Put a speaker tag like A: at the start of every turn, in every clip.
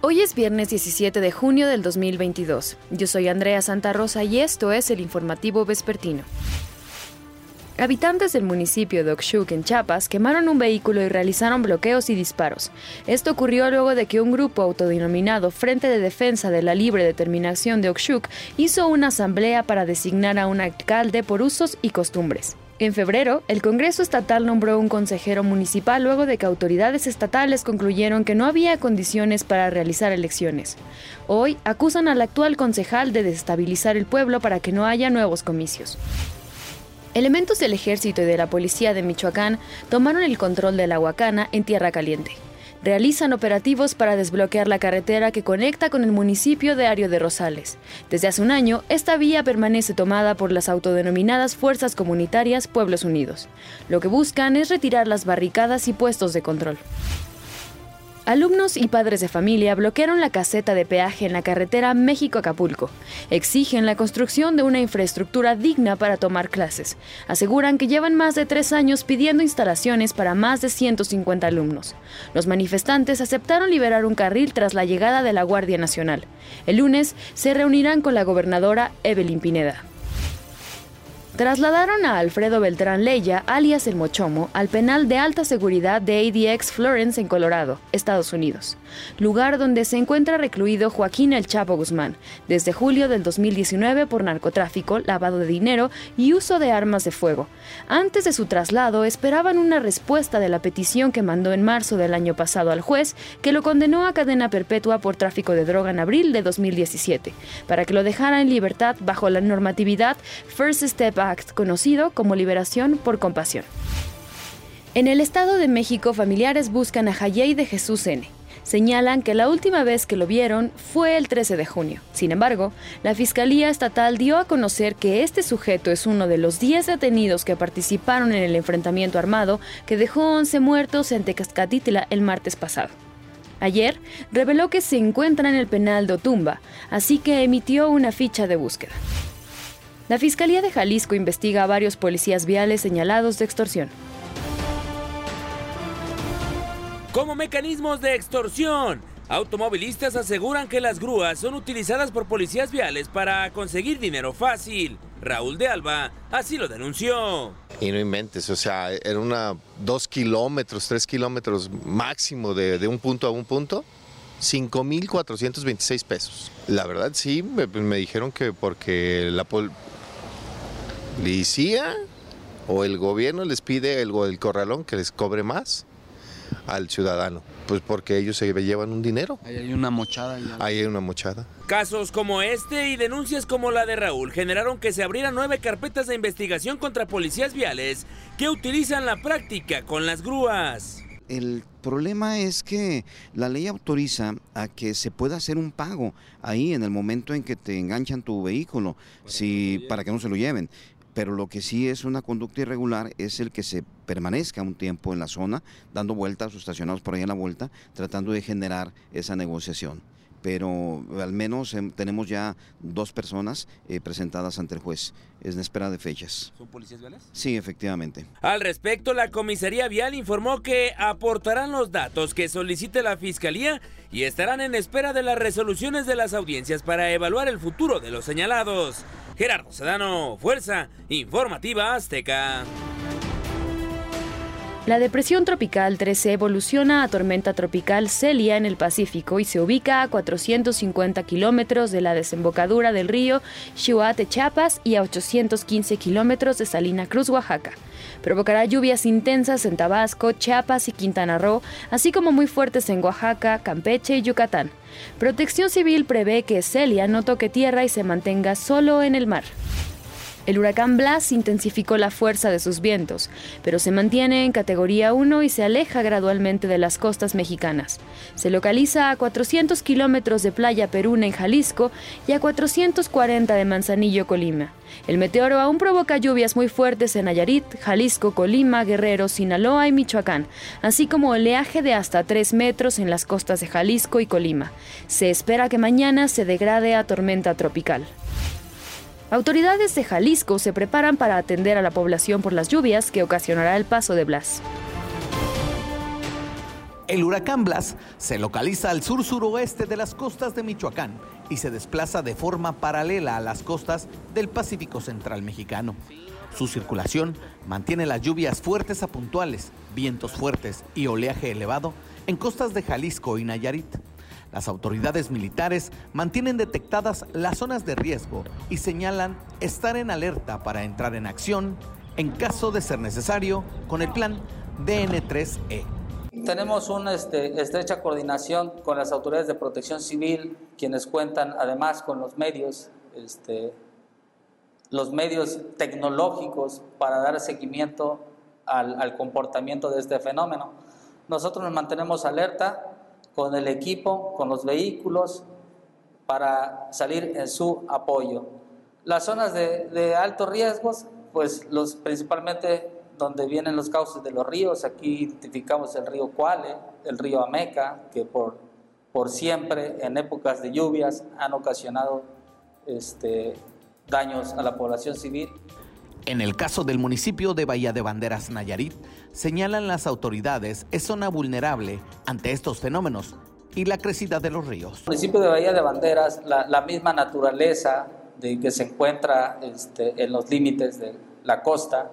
A: Hoy es viernes 17 de junio del 2022. Yo soy Andrea Santa Rosa y esto es el informativo vespertino. Habitantes del municipio de Oxchuc, en Chiapas, quemaron un vehículo y realizaron bloqueos y disparos. Esto ocurrió luego de que un grupo autodenominado Frente de Defensa de la Libre Determinación de Oxchuc hizo una asamblea para designar a un alcalde por usos y costumbres. En febrero, el Congreso Estatal nombró un consejero municipal luego de que autoridades estatales concluyeron que no había condiciones para realizar elecciones. Hoy acusan al actual concejal de desestabilizar el pueblo para que no haya nuevos comicios. Elementos del ejército y de la policía de Michoacán tomaron el control de la Huacana en Tierra Caliente realizan operativos para desbloquear la carretera que conecta con el municipio de Ario de Rosales. Desde hace un año, esta vía permanece tomada por las autodenominadas Fuerzas Comunitarias Pueblos Unidos. Lo que buscan es retirar las barricadas y puestos de control. Alumnos y padres de familia bloquearon la caseta de peaje en la carretera México-Acapulco. Exigen la construcción de una infraestructura digna para tomar clases. Aseguran que llevan más de tres años pidiendo instalaciones para más de 150 alumnos. Los manifestantes aceptaron liberar un carril tras la llegada de la Guardia Nacional. El lunes se reunirán con la gobernadora Evelyn Pineda. Trasladaron a Alfredo Beltrán Leya, alias El Mochomo, al penal de alta seguridad de ADX Florence en Colorado, Estados Unidos, lugar donde se encuentra recluido Joaquín El Chapo Guzmán, desde julio del 2019 por narcotráfico, lavado de dinero y uso de armas de fuego. Antes de su traslado esperaban una respuesta de la petición que mandó en marzo del año pasado al juez, que lo condenó a cadena perpetua por tráfico de droga en abril de 2017, para que lo dejara en libertad bajo la normatividad First Step conocido como Liberación por Compasión. En el Estado de México, familiares buscan a Jayey de Jesús N. Señalan que la última vez que lo vieron fue el 13 de junio. Sin embargo, la Fiscalía Estatal dio a conocer que este sujeto es uno de los 10 detenidos que participaron en el enfrentamiento armado que dejó 11 muertos en Tecascatitla el martes pasado. Ayer reveló que se encuentra en el penal de Otumba, así que emitió una ficha de búsqueda. La Fiscalía de Jalisco investiga a varios policías viales señalados de extorsión.
B: Como mecanismos de extorsión, automovilistas aseguran que las grúas son utilizadas por policías viales para conseguir dinero fácil. Raúl de Alba así lo denunció.
C: Y no inventes, o sea, era una dos kilómetros, tres kilómetros máximo de, de un punto a un punto. 5.426 pesos. La verdad sí, me, me, dijeron que porque la, policía o el gobierno les pide el, el corralón que les cobre más al ciudadano, pues porque ellos se llevan un dinero.
D: Ahí hay una mochada.
C: Ahí hay una mochada.
B: Casos como este y denuncias como la de Raúl generaron que se abrieran nueve carpetas de investigación contra policías viales que utilizan la práctica con las grúas.
E: El problema es que la ley autoriza a que se pueda hacer un pago ahí en el momento en que te enganchan tu vehículo, si, para que no se lo lleven pero lo que sí es una conducta irregular es el que se permanezca un tiempo en la zona, dando vueltas o estacionados por ahí en la vuelta, tratando de generar esa negociación pero al menos em, tenemos ya dos personas eh, presentadas ante el juez. Es en espera de fechas.
D: ¿Son policías viales?
E: Sí, efectivamente.
B: Al respecto, la comisaría vial informó que aportarán los datos que solicite la fiscalía y estarán en espera de las resoluciones de las audiencias para evaluar el futuro de los señalados. Gerardo Sedano, Fuerza Informativa Azteca.
A: La depresión tropical 13 evoluciona a tormenta tropical Celia en el Pacífico y se ubica a 450 kilómetros de la desembocadura del río Chihuate, Chiapas y a 815 kilómetros de Salina Cruz, Oaxaca. Provocará lluvias intensas en Tabasco, Chiapas y Quintana Roo, así como muy fuertes en Oaxaca, Campeche y Yucatán. Protección Civil prevé que Celia no toque tierra y se mantenga solo en el mar. El huracán Blas intensificó la fuerza de sus vientos, pero se mantiene en categoría 1 y se aleja gradualmente de las costas mexicanas. Se localiza a 400 kilómetros de Playa Peruna en Jalisco y a 440 de Manzanillo, Colima. El meteoro aún provoca lluvias muy fuertes en Nayarit, Jalisco, Colima, Guerrero, Sinaloa y Michoacán, así como oleaje de hasta 3 metros en las costas de Jalisco y Colima. Se espera que mañana se degrade a tormenta tropical. Autoridades de Jalisco se preparan para atender a la población por las lluvias que ocasionará el paso de Blas.
D: El huracán Blas se localiza al sur-suroeste de las costas de Michoacán y se desplaza de forma paralela a las costas del Pacífico Central mexicano. Su circulación mantiene las lluvias fuertes a puntuales, vientos fuertes y oleaje elevado en costas de Jalisco y Nayarit. Las autoridades militares mantienen detectadas las zonas de riesgo y señalan estar en alerta para entrar en acción en caso de ser necesario con el plan DN3E.
F: Tenemos una este, estrecha coordinación con las autoridades de protección civil, quienes cuentan además con los medios, este, los medios tecnológicos para dar seguimiento al, al comportamiento de este fenómeno. Nosotros nos mantenemos alerta con el equipo, con los vehículos, para salir en su apoyo. Las zonas de, de altos riesgos, pues los, principalmente donde vienen los cauces de los ríos. Aquí identificamos el río Cuale, el río Ameca, que por, por siempre en épocas de lluvias han ocasionado este, daños a la población civil.
D: En el caso del municipio de Bahía de Banderas, Nayarit, señalan las autoridades es zona vulnerable ante estos fenómenos y la crecida de los ríos.
F: El municipio de Bahía de Banderas, la, la misma naturaleza de que se encuentra este, en los límites de la costa,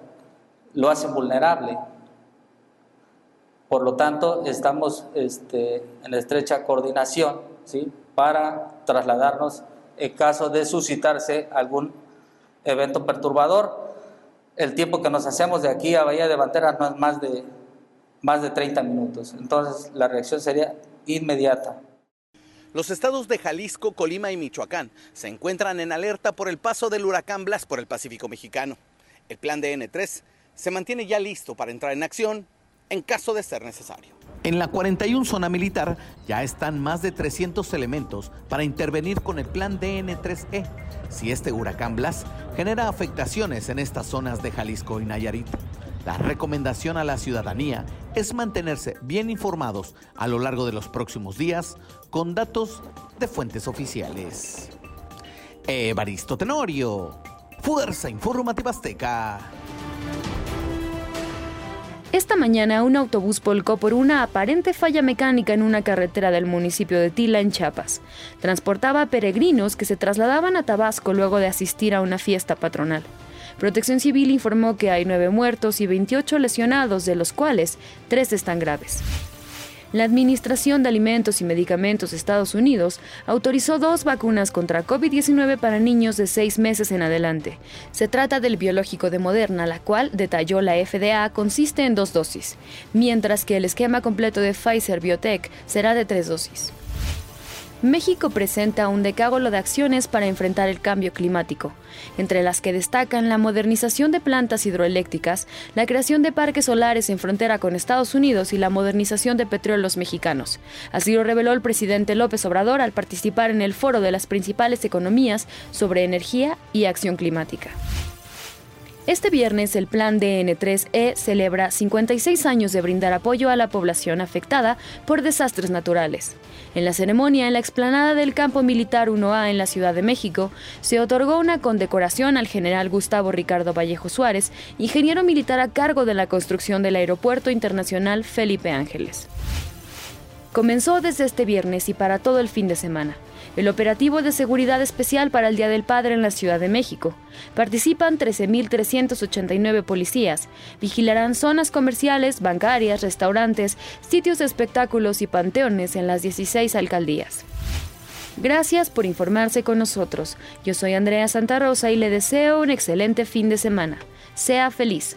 F: lo hacen vulnerable. Por lo tanto, estamos este, en estrecha coordinación ¿sí? para trasladarnos en caso de suscitarse algún evento perturbador. El tiempo que nos hacemos de aquí a Bahía de Banderas no es más de, más de 30 minutos. Entonces, la reacción sería inmediata.
D: Los estados de Jalisco, Colima y Michoacán se encuentran en alerta por el paso del huracán Blas por el Pacífico mexicano. El plan de N3 se mantiene ya listo para entrar en acción en caso de ser necesario. En la 41 zona militar ya están más de 300 elementos para intervenir con el plan DN3E si este huracán Blas genera afectaciones en estas zonas de Jalisco y Nayarit. La recomendación a la ciudadanía es mantenerse bien informados a lo largo de los próximos días con datos de fuentes oficiales. Evaristo Tenorio, Fuerza Informativa Azteca.
A: Esta mañana un autobús volcó por una aparente falla mecánica en una carretera del municipio de Tila, en Chiapas. Transportaba a peregrinos que se trasladaban a Tabasco luego de asistir a una fiesta patronal. Protección Civil informó que hay nueve muertos y 28 lesionados, de los cuales tres están graves. La Administración de Alimentos y Medicamentos de Estados Unidos autorizó dos vacunas contra COVID-19 para niños de seis meses en adelante. Se trata del biológico de Moderna, la cual, detalló la FDA, consiste en dos dosis, mientras que el esquema completo de Pfizer Biotech será de tres dosis. México presenta un decálogo de acciones para enfrentar el cambio climático, entre las que destacan la modernización de plantas hidroeléctricas, la creación de parques solares en frontera con Estados Unidos y la modernización de petróleos mexicanos. Así lo reveló el presidente López Obrador al participar en el foro de las principales economías sobre energía y acción climática. Este viernes el Plan DN3E celebra 56 años de brindar apoyo a la población afectada por desastres naturales. En la ceremonia en la explanada del Campo Militar 1A en la Ciudad de México, se otorgó una condecoración al general Gustavo Ricardo Vallejo Suárez, ingeniero militar a cargo de la construcción del Aeropuerto Internacional Felipe Ángeles. Comenzó desde este viernes y para todo el fin de semana el operativo de seguridad especial para el Día del Padre en la Ciudad de México. Participan 13.389 policías. Vigilarán zonas comerciales, bancarias, restaurantes, sitios de espectáculos y panteones en las 16 alcaldías. Gracias por informarse con nosotros. Yo soy Andrea Santa Rosa y le deseo un excelente fin de semana. Sea feliz.